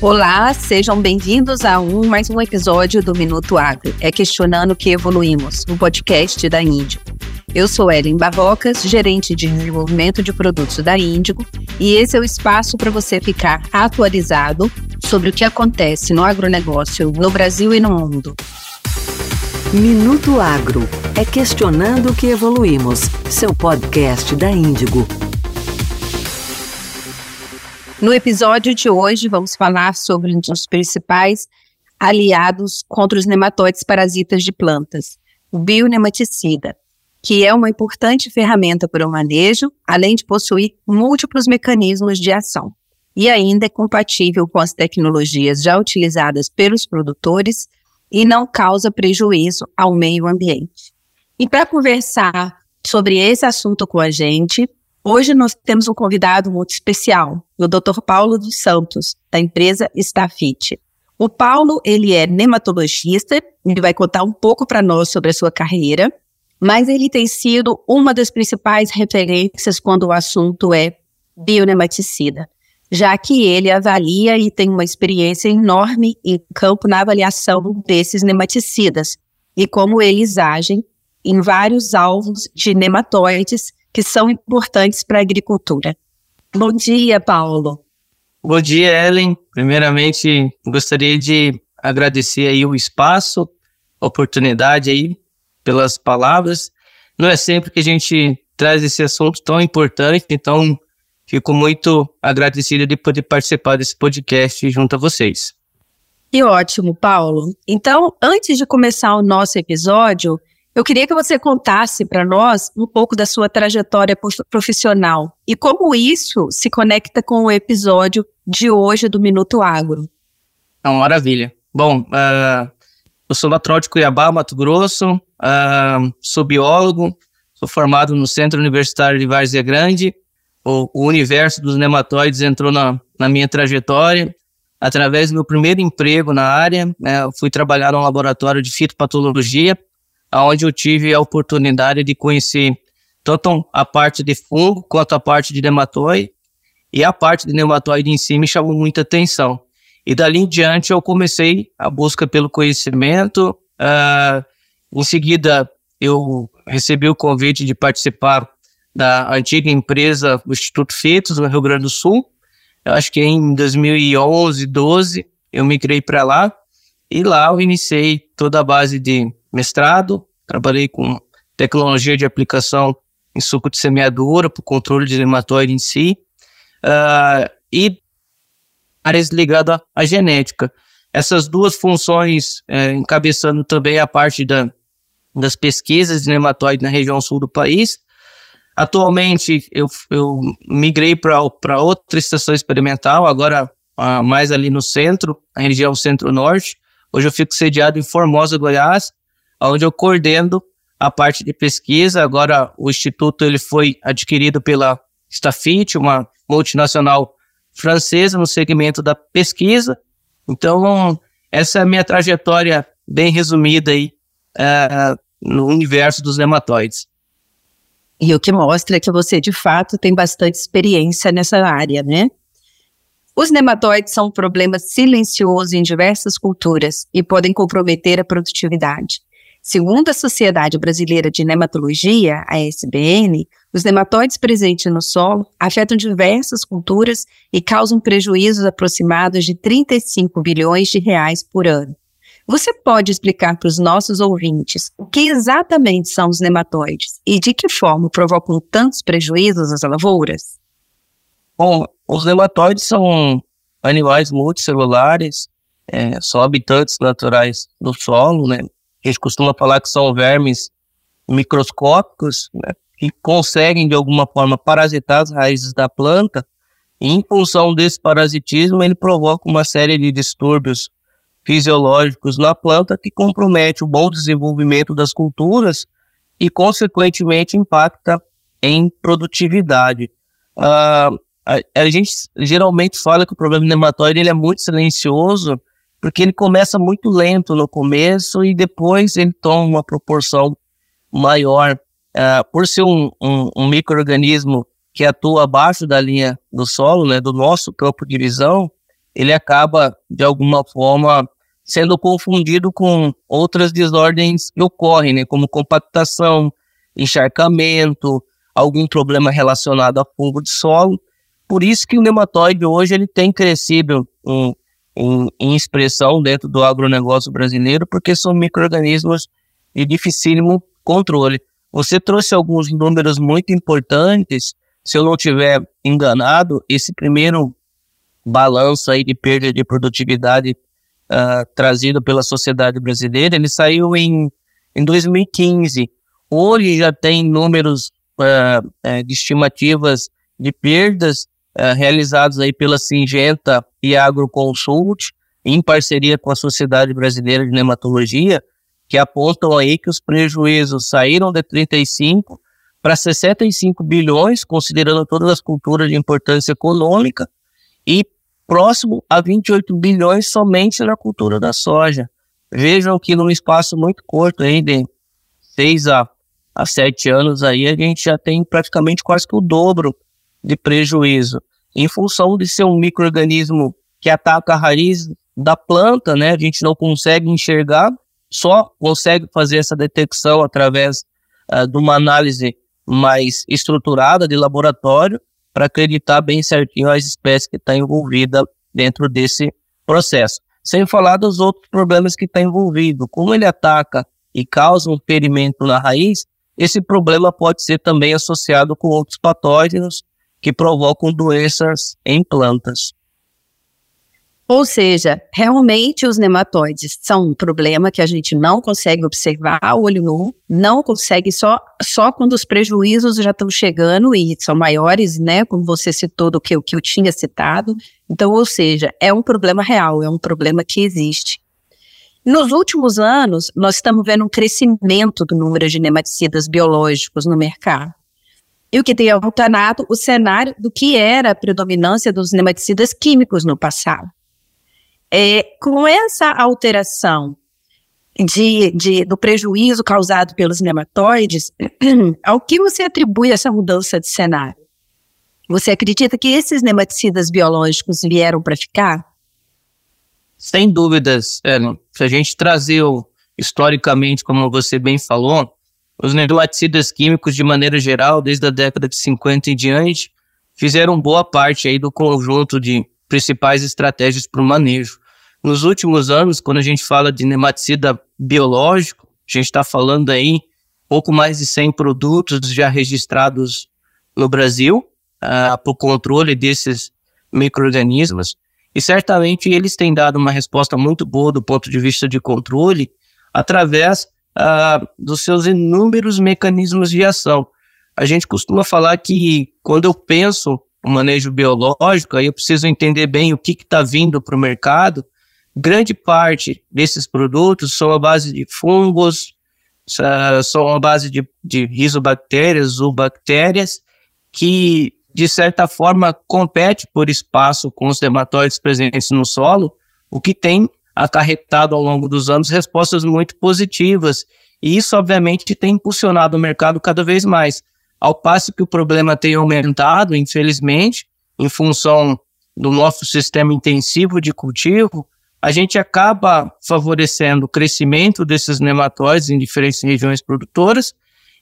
Olá, sejam bem-vindos a um mais um episódio do Minuto Agro. É questionando que evoluímos, o um podcast da Índigo. Eu sou Ellen Barrocas, gerente de desenvolvimento de produtos da Índigo, e esse é o espaço para você ficar atualizado sobre o que acontece no agronegócio no Brasil e no mundo. Minuto Agro é questionando que evoluímos, seu podcast da Índigo. No episódio de hoje, vamos falar sobre um dos principais aliados contra os nematóides parasitas de plantas, o bionematicida, que é uma importante ferramenta para o manejo, além de possuir múltiplos mecanismos de ação. E ainda é compatível com as tecnologias já utilizadas pelos produtores e não causa prejuízo ao meio ambiente. E para conversar sobre esse assunto com a gente, Hoje nós temos um convidado muito especial, o Dr. Paulo dos Santos, da empresa Stafit. O Paulo, ele é nematologista, ele vai contar um pouco para nós sobre a sua carreira, mas ele tem sido uma das principais referências quando o assunto é bionematicida, já que ele avalia e tem uma experiência enorme em campo na avaliação desses nematicidas e como eles agem em vários alvos de nematóides que são importantes para a agricultura. Bom dia, Paulo. Bom dia, Ellen. Primeiramente, gostaria de agradecer aí o espaço, a oportunidade aí pelas palavras. Não é sempre que a gente traz esse assunto tão importante, então fico muito agradecido de poder participar desse podcast junto a vocês. Que ótimo, Paulo. Então, antes de começar o nosso episódio, eu queria que você contasse para nós um pouco da sua trajetória profissional e como isso se conecta com o episódio de hoje do Minuto Agro. É uma maravilha. Bom, uh, eu sou natural de Cuiabá, Mato Grosso, uh, sou biólogo, sou formado no Centro Universitário de Várzea Grande. O, o universo dos nematóides entrou na, na minha trajetória através do meu primeiro emprego na área. Né, fui trabalhar no laboratório de fitopatologia onde eu tive a oportunidade de conhecer tanto a parte de fungo quanto a parte de nematóide. E a parte de nematóide em si me chamou muita atenção. E dali em diante eu comecei a busca pelo conhecimento. Uh, em seguida, eu recebi o convite de participar da antiga empresa do Instituto Fetos, no Rio Grande do Sul. Eu acho que em 2011, 12, eu migrei para lá. E lá eu iniciei toda a base de mestrado, trabalhei com tecnologia de aplicação em suco de semeadura para o controle de nematóide em si, uh, e áreas ligadas à genética. Essas duas funções, é, encabeçando também a parte da, das pesquisas de nematóide na região sul do país. Atualmente, eu, eu migrei para outra estação experimental, agora mais ali no centro, na região centro-norte. Hoje eu fico sediado em Formosa, Goiás, onde eu coordeno a parte de pesquisa. Agora o instituto ele foi adquirido pela Stafit, uma multinacional francesa no segmento da pesquisa. Então essa é a minha trajetória bem resumida aí uh, no universo dos nematóides. E o que mostra é que você de fato tem bastante experiência nessa área, né? Os nematóides são um problema silencioso em diversas culturas e podem comprometer a produtividade. Segundo a Sociedade Brasileira de Nematologia, a SBN, os nematóides presentes no solo afetam diversas culturas e causam prejuízos aproximados de 35 bilhões de reais por ano. Você pode explicar para os nossos ouvintes o que exatamente são os nematóides e de que forma provocam tantos prejuízos às lavouras? Bom, os nematóides são animais multicelulares, é, são habitantes naturais do solo, né? A gente costuma falar que são vermes microscópicos, né, que conseguem de alguma forma parasitar as raízes da planta. E, em função desse parasitismo, ele provoca uma série de distúrbios fisiológicos na planta que compromete o bom desenvolvimento das culturas e, consequentemente, impacta em produtividade. Uh, a, a, gente geralmente fala que o problema nematóide ele é muito silencioso porque ele começa muito lento no começo e depois ele toma uma proporção maior. Uh, por ser um, um, um microorganismo que atua abaixo da linha do solo, né, do nosso campo de visão, ele acaba, de alguma forma, sendo confundido com outras desordens que ocorrem, né, como compactação, encharcamento, algum problema relacionado a fungo de solo. Por isso que o nematóide hoje ele tem crescido em, em, em expressão dentro do agronegócio brasileiro, porque são micro-organismos de dificílimo controle. Você trouxe alguns números muito importantes. Se eu não tiver enganado, esse primeiro balanço aí de perda de produtividade uh, trazido pela sociedade brasileira, ele saiu em, em 2015. Hoje já tem números uh, de estimativas de perdas uh, realizados aí pela Singenta e Agroconsult, em parceria com a Sociedade Brasileira de Nematologia, que apontam aí que os prejuízos saíram de 35 para 65 bilhões, considerando todas as culturas de importância econômica, e próximo a 28 bilhões somente na cultura da soja. Vejam que num espaço muito curto aí, de seis a há sete anos aí, a gente já tem praticamente quase que o dobro de prejuízo. Em função de ser um microorganismo que ataca a raiz da planta, né? A gente não consegue enxergar, só consegue fazer essa detecção através uh, de uma análise mais estruturada de laboratório para acreditar bem certinho as espécies que estão tá envolvidas dentro desse processo. Sem falar dos outros problemas que está envolvido. Como ele ataca e causa um ferimento na raiz, esse problema pode ser também associado com outros patógenos que provocam doenças em plantas. Ou seja, realmente os nematóides são um problema que a gente não consegue observar a olho nu, não consegue só, só quando os prejuízos já estão chegando e são maiores, né? Como você citou do que o que eu tinha citado. Então, ou seja, é um problema real, é um problema que existe. Nos últimos anos, nós estamos vendo um crescimento do número de nematicidas biológicos no mercado. E o que tem alternado o cenário do que era a predominância dos nematicidas químicos no passado. É, com essa alteração de, de, do prejuízo causado pelos nematóides, ao que você atribui essa mudança de cenário? Você acredita que esses nematicidas biológicos vieram para ficar? Sem dúvidas, Ellen. Se a gente trazer historicamente, como você bem falou, os nematicidas químicos, de maneira geral, desde a década de 50 em diante, fizeram boa parte aí do conjunto de principais estratégias para o manejo. Nos últimos anos, quando a gente fala de nematicida biológico, a gente está falando aí pouco mais de 100 produtos já registrados no Brasil uh, para o controle desses micro-organismos. E certamente eles têm dado uma resposta muito boa do ponto de vista de controle através uh, dos seus inúmeros mecanismos de ação. A gente costuma falar que quando eu penso no manejo biológico, aí eu preciso entender bem o que está vindo para o mercado. Grande parte desses produtos são a base de fungos, são a base de, de rizobactérias ou bactérias que de certa forma, compete por espaço com os nematóides presentes no solo, o que tem acarretado ao longo dos anos respostas muito positivas. E isso, obviamente, tem impulsionado o mercado cada vez mais. Ao passo que o problema tem aumentado, infelizmente, em função do nosso sistema intensivo de cultivo, a gente acaba favorecendo o crescimento desses nematóides em diferentes regiões produtoras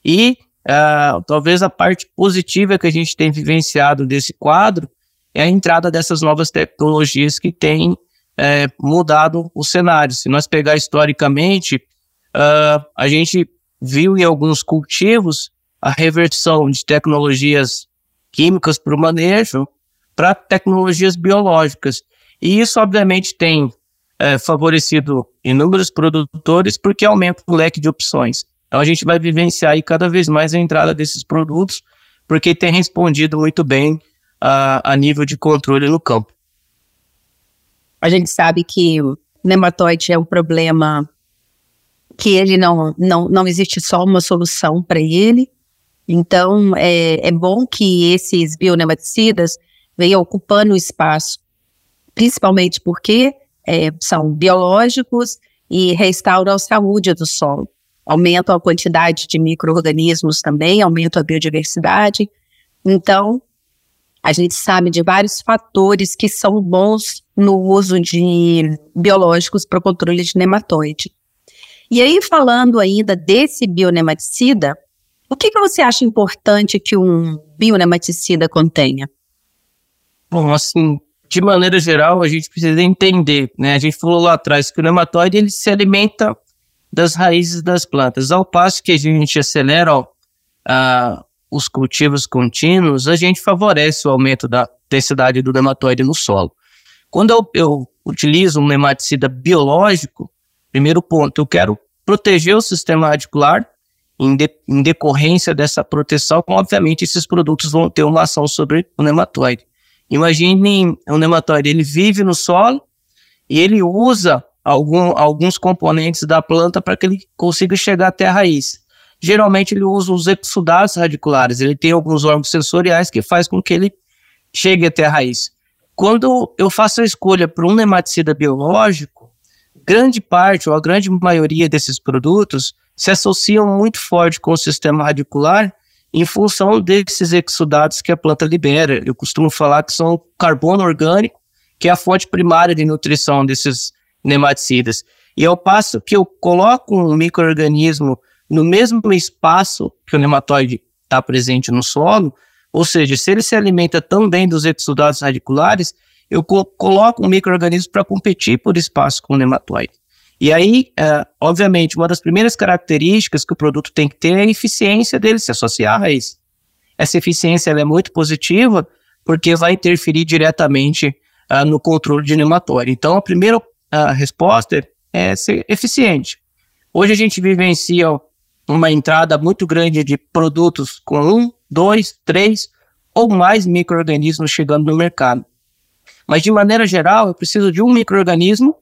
e Uh, talvez a parte positiva que a gente tem vivenciado desse quadro é a entrada dessas novas tecnologias que têm é, mudado o cenário. Se nós pegar historicamente, uh, a gente viu em alguns cultivos a reversão de tecnologias químicas para o manejo para tecnologias biológicas. E isso, obviamente, tem é, favorecido inúmeros produtores porque aumenta o leque de opções. Então a gente vai vivenciar aí cada vez mais a entrada desses produtos, porque tem respondido muito bem a, a nível de controle no campo. A gente sabe que o nematóide é um problema que ele não, não, não existe só uma solução para ele. Então, é, é bom que esses bionematicidas venham ocupando o espaço, principalmente porque é, são biológicos e restauram a saúde do solo aumentam a quantidade de micro-organismos também, aumentam a biodiversidade. Então, A gente sabe de vários fatores que são bons no uso de biológicos para o controle de nematóide. E aí, falando ainda desse bionematicida, o que, que você acha importante que um bionematicida contenha? Bom, assim, de maneira geral, a gente precisa entender, né? A gente falou lá atrás que o nematóide ele se alimenta das raízes das plantas. Ao passo que a gente acelera ó, a, os cultivos contínuos, a gente favorece o aumento da densidade do nematóide no solo. Quando eu, eu utilizo um nematicida biológico, primeiro ponto, eu quero proteger o sistema radicular. Em, de, em decorrência dessa proteção, obviamente, esses produtos vão ter uma ação sobre o nematóide. Imagine um nematóide, ele vive no solo e ele usa algum, alguns componentes da planta para que ele consiga chegar até a raiz geralmente ele usa os exudados radiculares, ele tem alguns órgãos sensoriais que faz com que ele chegue até a raiz. Quando eu faço a escolha por um nematicida biológico, grande parte ou a grande maioria desses produtos se associam muito forte com o sistema radicular em função desses exudados que a planta libera. Eu costumo falar que são carbono orgânico, que é a fonte primária de nutrição desses nematicidas. E ao passo que eu coloco um microorganismo no mesmo espaço que o nematóide está presente no solo, ou seja, se ele se alimenta também dos exudados radiculares, eu co coloco um microorganismo para competir por espaço com o nematóide. E aí, é, obviamente, uma das primeiras características que o produto tem que ter é a eficiência dele se associar à raiz. Essa eficiência é muito positiva porque vai interferir diretamente uh, no controle de nematóide. Então, a primeira uh, resposta é ser eficiente. Hoje a gente vivencia uma entrada muito grande de produtos com um, dois, três ou mais micro-organismos chegando no mercado. Mas, de maneira geral, eu preciso de um microorganismo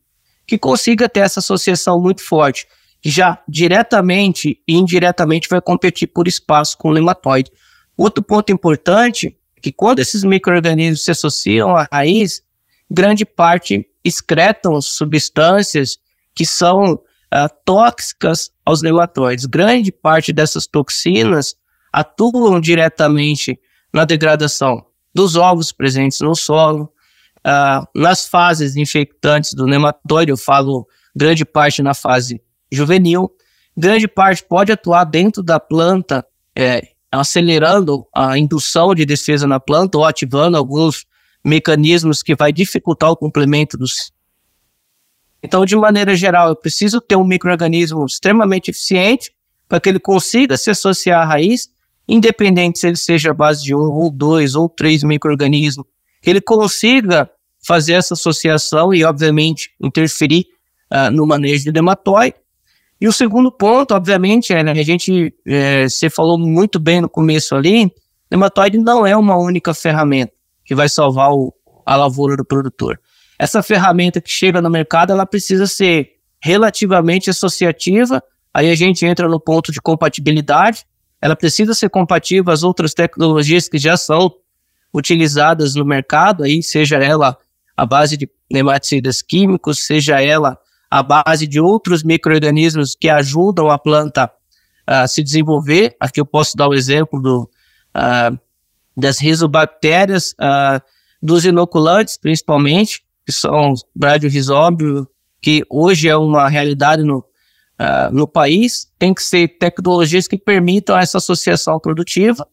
que consiga ter essa associação muito forte, que já diretamente e indiretamente vai competir por espaço com o nematóide. Outro ponto importante é que quando esses microorganismos se associam à raiz, grande parte excretam substâncias que são uh, tóxicas aos nematóides. Grande parte dessas toxinas atuam diretamente na degradação dos ovos presentes no solo, uh, nas fases infectantes do nematóide, eu falo grande parte na fase juvenil, grande parte pode atuar dentro da planta, é, acelerando a indução de defesa na planta ou ativando alguns mecanismos que vai dificultar o complemento dos então, de maneira geral, eu preciso ter um microorganismo extremamente eficiente para que ele consiga se associar à raiz, independente se ele seja a base de um ou dois ou três microorganismos, que ele consiga fazer essa associação e, obviamente, interferir uh, no manejo de nematóide. E o segundo ponto, obviamente, é, né, a gente, é, você falou muito bem no começo ali, nematóide não é uma única ferramenta que vai salvar o, a lavoura do produtor essa ferramenta que chega no mercado, ela precisa ser relativamente associativa. Aí a gente entra no ponto de compatibilidade. Ela precisa ser compatível às outras tecnologias que já são utilizadas no mercado, aí seja ela a base de nematicidas químicos, seja ela a base de outros micro-organismos que ajudam a planta a se desenvolver. Aqui eu posso dar o exemplo do, uh, das rizobactérias, uh, dos inoculantes, principalmente, que são rhizóbio, que hoje é uma realidade no, uh, no país, tem que ser tecnologias que permitam essa associação produtiva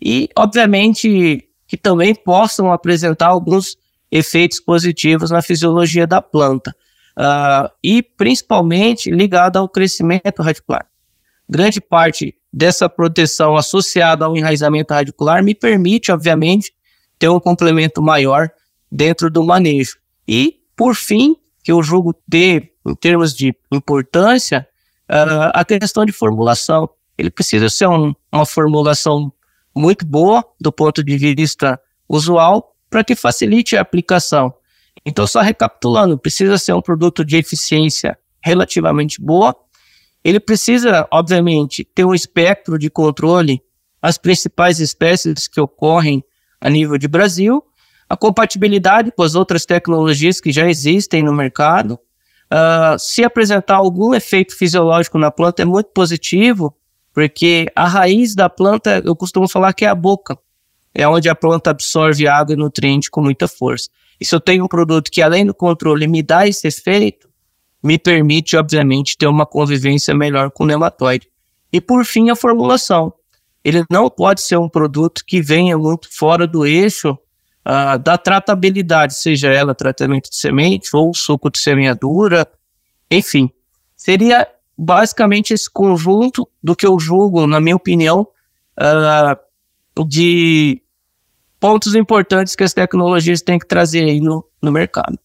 e, obviamente, que também possam apresentar alguns efeitos positivos na fisiologia da planta. Uh, e principalmente ligado ao crescimento radicular. Grande parte dessa proteção associada ao enraizamento radicular me permite, obviamente, ter um complemento maior dentro do manejo. E, por fim, que eu julgo ter, em termos de importância, uh, a questão de formulação. Ele precisa ser um, uma formulação muito boa do ponto de vista usual para que facilite a aplicação. Então, só recapitulando, precisa ser um produto de eficiência relativamente boa. Ele precisa, obviamente, ter um espectro de controle as principais espécies que ocorrem a nível de Brasil a compatibilidade com as outras tecnologias que já existem no mercado. Uh, se apresentar algum efeito fisiológico na planta é muito positivo, porque a raiz da planta, eu costumo falar que é a boca. é onde a planta absorve água e nutriente com muita força. E se eu tenho um produto que, além do controle, me dá esse efeito, me permite, obviamente, ter uma convivência melhor com o nematóide. E, por fim, a formulação. Ele não pode ser um produto que venha muito fora do eixo uh, da tratabilidade, seja ela tratamento de semente ou suco de semeadura, enfim. Seria basicamente esse conjunto do que eu julgo, na minha opinião, uh, de pontos importantes que as tecnologias têm que trazer aí no, no mercado.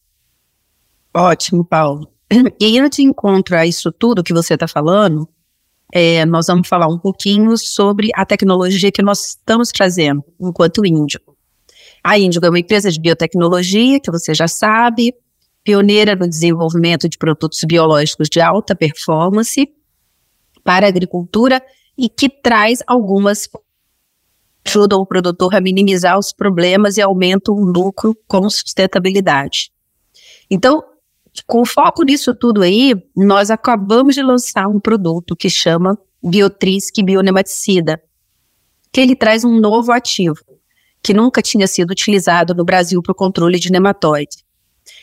Ótimo, Paulo. E indo de encontro a isso tudo que você está falando, é, nós vamos falar um pouquinho sobre a tecnologia que nós estamos trazendo enquanto Índigo. A Índigo é uma empresa de biotecnologia, que você já sabe, pioneira no desenvolvimento de produtos biológicos de alta performance para a agricultura e que traz algumas ajudam o produtor a minimizar os problemas e aumentam o lucro com sustentabilidade. Então, com foco nisso tudo aí, nós acabamos de lançar um produto que chama Biotrisc Bionematicida, que ele traz um novo ativo, que nunca tinha sido utilizado no Brasil para o controle de nematóide.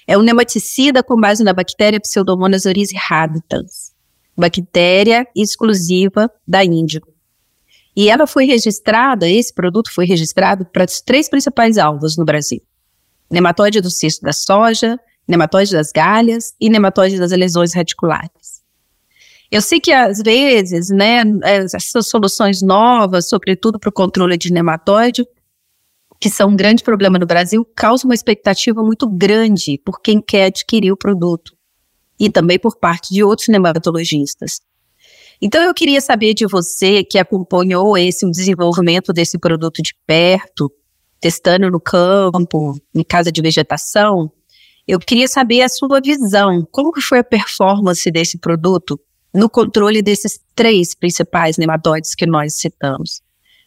É um nematicida com base na bactéria Pseudomonas oryzae habitans, bactéria exclusiva da Índigo. E ela foi registrada, esse produto foi registrado para os três principais alvos no Brasil: nematóide do cisto da soja, nematóide das galhas e nematóide das lesões radiculares. Eu sei que às vezes, né, essas soluções novas, sobretudo para o controle de nematóide, que são um grande problema no Brasil, causam uma expectativa muito grande por quem quer adquirir o produto e também por parte de outros nematologistas. Então eu queria saber de você que acompanhou esse o desenvolvimento desse produto de perto, testando no campo, em casa de vegetação, eu queria saber a sua visão. Como que foi a performance desse produto no controle desses três principais nematóides que nós citamos?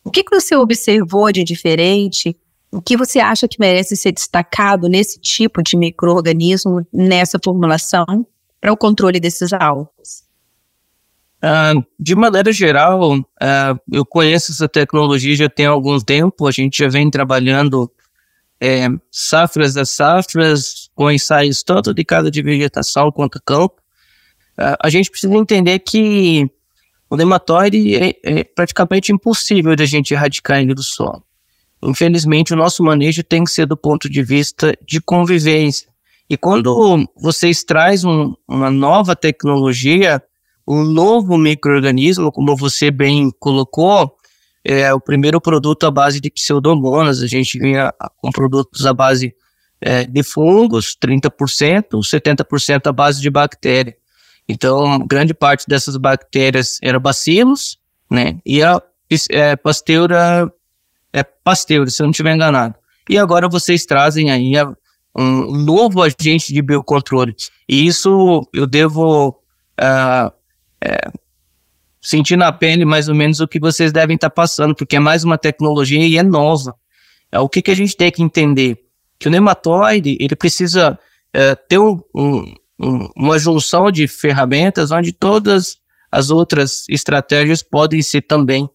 O que, que você observou de diferente? O que você acha que merece ser destacado nesse tipo de microorganismo, nessa formulação, para o controle desses alvos? Uh, de maneira geral, uh, eu conheço essa tecnologia já tem algum tempo, a gente já vem trabalhando é, safras a safras, com ensaios tanto de casa de vegetação quanto campo. Uh, a gente precisa entender que o nematóide é, é praticamente impossível de a gente erradicar ele do solo. Infelizmente, o nosso manejo tem que ser do ponto de vista de convivência. E quando vocês trazem um, uma nova tecnologia, um novo microorganismo, como você bem colocou, é o primeiro produto à base de pseudomonas. A gente vinha com produtos à base é, de fungos, 30%, 70% à base de bactéria. Então, grande parte dessas bactérias eram bacilos, né? E a é, pasteura é pasteura, se eu não estiver enganado. E agora vocês trazem aí um novo agente de biocontrole. E isso eu devo uh, é, sentir na pele mais ou menos o que vocês devem estar tá passando, porque é mais uma tecnologia e é nova. É, o que, que a gente tem que entender? Que o nematóide, ele precisa é, ter um, um, uma junção de ferramentas onde todas as outras estratégias podem ser também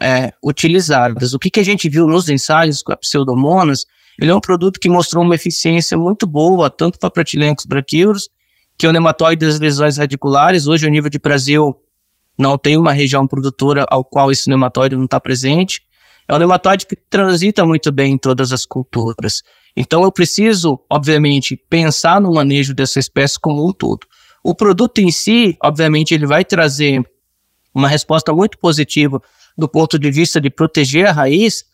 é, utilizadas. O que, que a gente viu nos ensaios com a pseudomonas, ele é um produto que mostrou uma eficiência muito boa, tanto para pratilencos braquíoros, que é o nematóide das lesões radiculares. Hoje, a nível de Brasil, não tem uma região produtora ao qual esse nematóide não está presente. É um nematóide que transita muito bem em todas as culturas. Então, eu preciso, obviamente, pensar no manejo dessa espécie como um todo. O produto em si, obviamente, ele vai trazer uma resposta muito positiva do ponto de vista de proteger a raiz,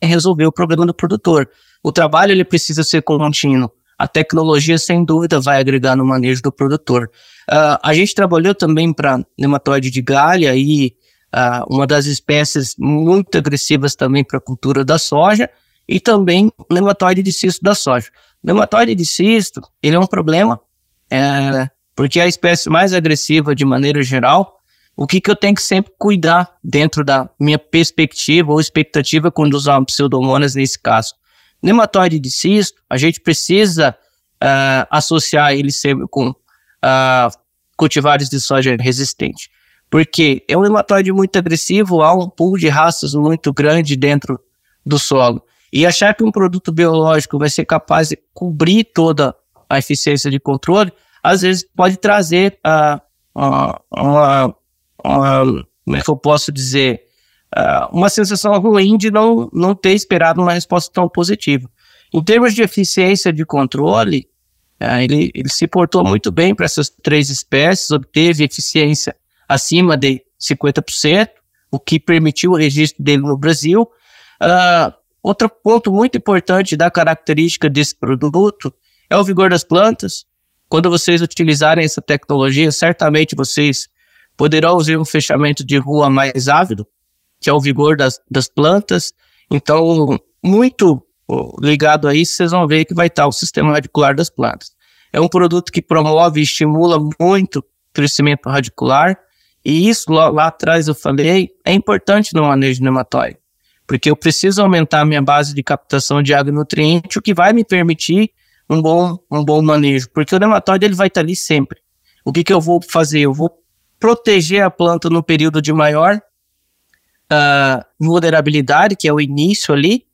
é resolver o problema do produtor. O trabalho ele precisa ser contínuo. A tecnologia, sem dúvida, vai agregar no manejo do produtor. Uh, a gente trabalhou também para nematóide de galha e uh, uma das espécies muito agressivas também para a cultura da soja e também nematóide de cisto da soja. Nematóide de cisto, ele é um problema, é, porque é a espécie mais agressiva de maneira geral. O que, que eu tenho que sempre cuidar dentro da minha perspectiva ou expectativa quando usar pseudomonas nesse caso? Nematóide de cisto, a gente precisa uh, associar ele sempre com uh, cultivares de soja resistente. Porque é um nematóide muito agressivo, há um pool de raças muito grande dentro do solo. E achar que um produto biológico vai ser capaz de cobrir toda a eficiência de controle, às vezes pode trazer a, a, a, a como é que eu posso dizer, uma sensação ruim de não, não ter esperado uma resposta tão positiva. Em termos de eficiência de controle, ele, ele se portou muito bem para essas três espécies, obteve eficiência acima de 50%, o que permitiu o registro dele no Brasil. Uh, outro ponto muito importante da característica desse produto é o vigor das plantas. Quando vocês utilizarem essa tecnologia, certamente vocês poderão usar um fechamento de rua mais ávido, que é o vigor das, das plantas. Então, muito ligado a isso, vocês vão ver que vai estar o sistema radicular das plantas. É um produto que promove e estimula muito o crescimento radicular, e isso lá, lá atrás eu falei, é importante no manejo de nematóide, porque eu preciso aumentar a minha base de captação de água e nutriente, o que vai me permitir um bom, um bom manejo, porque o nematóide ele vai estar ali sempre. O que, que eu vou fazer? Eu vou proteger a planta no período de maior uh, vulnerabilidade, que é o início ali,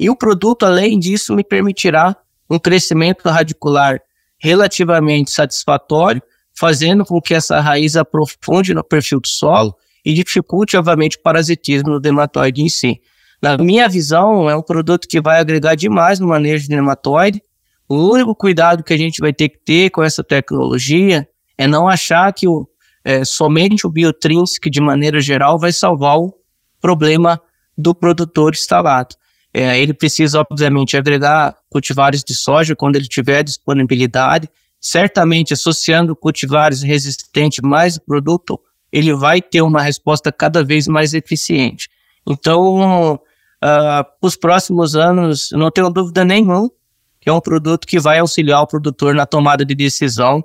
e o produto, além disso, me permitirá um crescimento radicular relativamente satisfatório, fazendo com que essa raiz aprofunde no perfil do solo e dificulte, obviamente, o parasitismo no nematóide em si. Na minha visão, é um produto que vai agregar demais no manejo de nematóide. O único cuidado que a gente vai ter que ter com essa tecnologia é não achar que o, é, somente o Biotrinsc, de maneira geral, vai salvar o problema do produtor instalado. É, ele precisa, obviamente, agregar cultivares de soja quando ele tiver disponibilidade. Certamente, associando cultivares resistentes mais produto, ele vai ter uma resposta cada vez mais eficiente. Então, uh, os próximos anos, não tenho dúvida nenhuma que é um produto que vai auxiliar o produtor na tomada de decisão,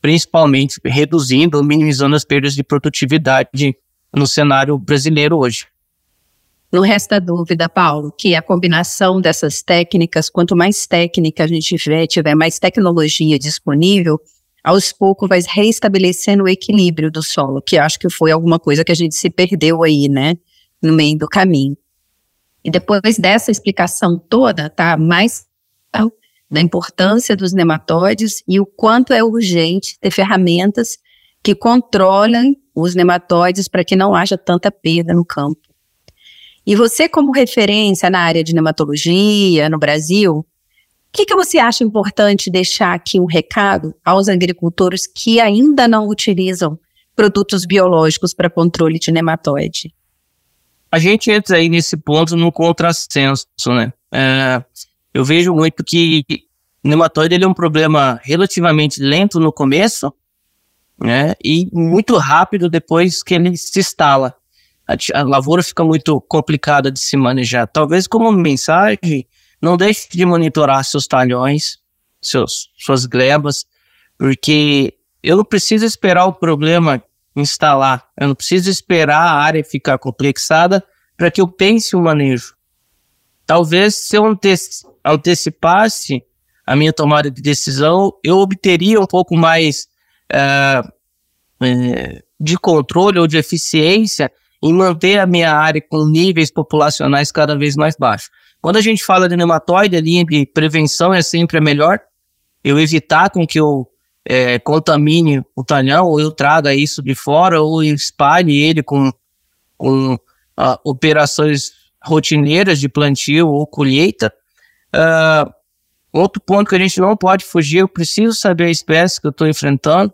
principalmente reduzindo ou minimizando as perdas de produtividade no cenário brasileiro hoje. Não resta dúvida, Paulo, que a combinação dessas técnicas, quanto mais técnica a gente tiver, tiver mais tecnologia disponível, aos poucos vai reestabelecendo o equilíbrio do solo, que acho que foi alguma coisa que a gente se perdeu aí, né, no meio do caminho. E depois dessa explicação toda, tá, mais da importância dos nematóides e o quanto é urgente ter ferramentas que controlem os nematóides para que não haja tanta perda no campo. E você, como referência na área de nematologia no Brasil, o que, que você acha importante deixar aqui um recado aos agricultores que ainda não utilizam produtos biológicos para controle de nematóide? A gente entra aí nesse ponto no contrassenso, né? É, eu vejo muito que nematóide ele é um problema relativamente lento no começo, né? E muito rápido depois que ele se instala a, a lavoura fica muito complicada de se manejar. Talvez como mensagem, não deixe de monitorar seus talhões, seus, suas glebas, porque eu não preciso esperar o problema instalar, eu não preciso esperar a área ficar complexada para que eu pense o manejo. Talvez se eu antecipasse a minha tomada de decisão, eu obteria um pouco mais uh, uh, de controle ou de eficiência em manter a minha área com níveis populacionais cada vez mais baixos. Quando a gente fala de nematóide, a linha de prevenção é sempre a melhor. Eu evitar com que eu é, contamine o talhão, ou eu traga isso de fora, ou espalhe ele com, com uh, operações rotineiras de plantio ou colheita. Uh, outro ponto que a gente não pode fugir, eu preciso saber a espécie que eu estou enfrentando.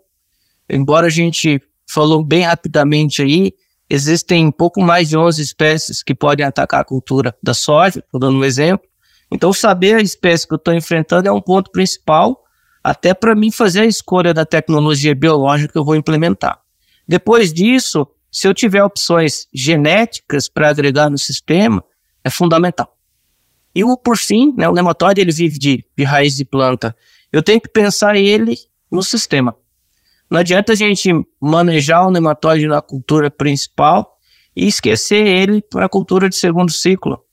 Embora a gente falou bem rapidamente aí, Existem pouco mais de 11 espécies que podem atacar a cultura da soja, estou dando um exemplo. Então, saber a espécie que eu estou enfrentando é um ponto principal, até para mim fazer a escolha da tecnologia biológica que eu vou implementar. Depois disso, se eu tiver opções genéticas para agregar no sistema, é fundamental. E o, por fim, né, o nematóide ele vive de, de raiz de planta. Eu tenho que pensar ele no sistema. Não adianta a gente manejar o nematóide na cultura principal e esquecer ele para a cultura de segundo ciclo.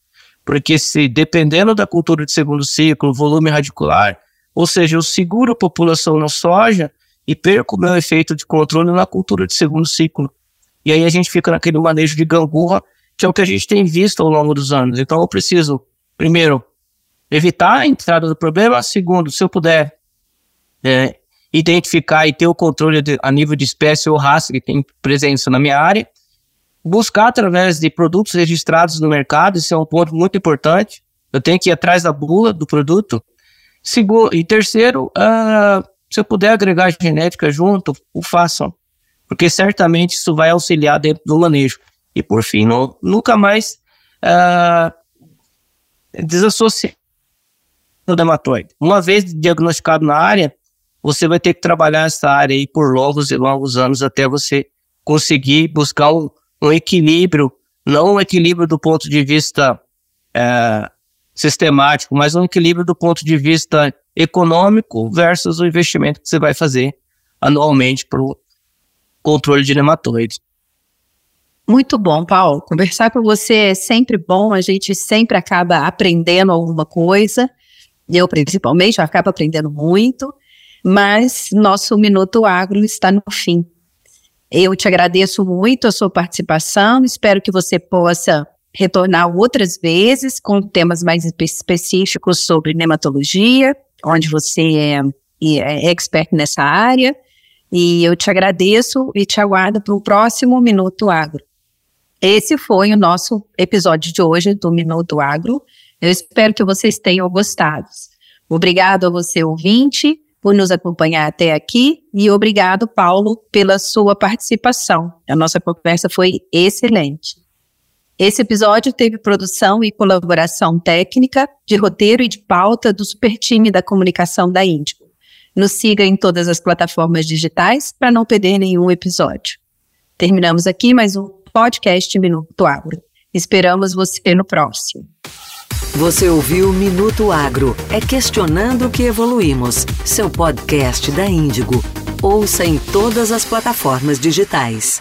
Porque se dependendo da cultura de segundo ciclo, volume radicular, ou seja, eu seguro a população na soja e perco o meu efeito de controle na cultura de segundo ciclo. E aí a gente fica naquele manejo de gangorra que é o que a gente tem visto ao longo dos anos. Então eu preciso, primeiro, evitar a entrada do problema. Segundo, se eu puder é, identificar e ter o controle de, a nível de espécie ou raça que tem presença na minha área, buscar através de produtos registrados no mercado, isso é um ponto muito importante. Eu tenho que ir atrás da bula do produto. Segundo, e terceiro, uh, se eu puder agregar genética junto, o façam, porque certamente isso vai auxiliar dentro do manejo. E por fim, nunca mais uh, desassociar o dermatoide. Uma vez diagnosticado na área, você vai ter que trabalhar essa área aí por longos e longos anos até você conseguir buscar um, um equilíbrio, não um equilíbrio do ponto de vista é, sistemático, mas um equilíbrio do ponto de vista econômico versus o investimento que você vai fazer anualmente para o controle de nematóides. Muito bom, Paulo. Conversar com você é sempre bom, a gente sempre acaba aprendendo alguma coisa. Eu, principalmente, eu acabo aprendendo muito, mas nosso Minuto Agro está no fim. Eu te agradeço muito a sua participação, espero que você possa retornar outras vezes com temas mais específicos sobre nematologia, onde você é, é expert nessa área. E eu te agradeço e te aguardo para o próximo Minuto Agro. Esse foi o nosso episódio de hoje do Minuto Agro. Eu espero que vocês tenham gostado. Obrigado a você, ouvinte, por nos acompanhar até aqui e obrigado, Paulo, pela sua participação. A nossa conversa foi excelente. Esse episódio teve produção e colaboração técnica, de roteiro e de pauta do super time da comunicação da Índico. Nos siga em todas as plataformas digitais para não perder nenhum episódio. Terminamos aqui mais um podcast Minuto Agro. Esperamos você no próximo. Você ouviu Minuto Agro. É questionando que evoluímos. Seu podcast da Índigo. Ouça em todas as plataformas digitais.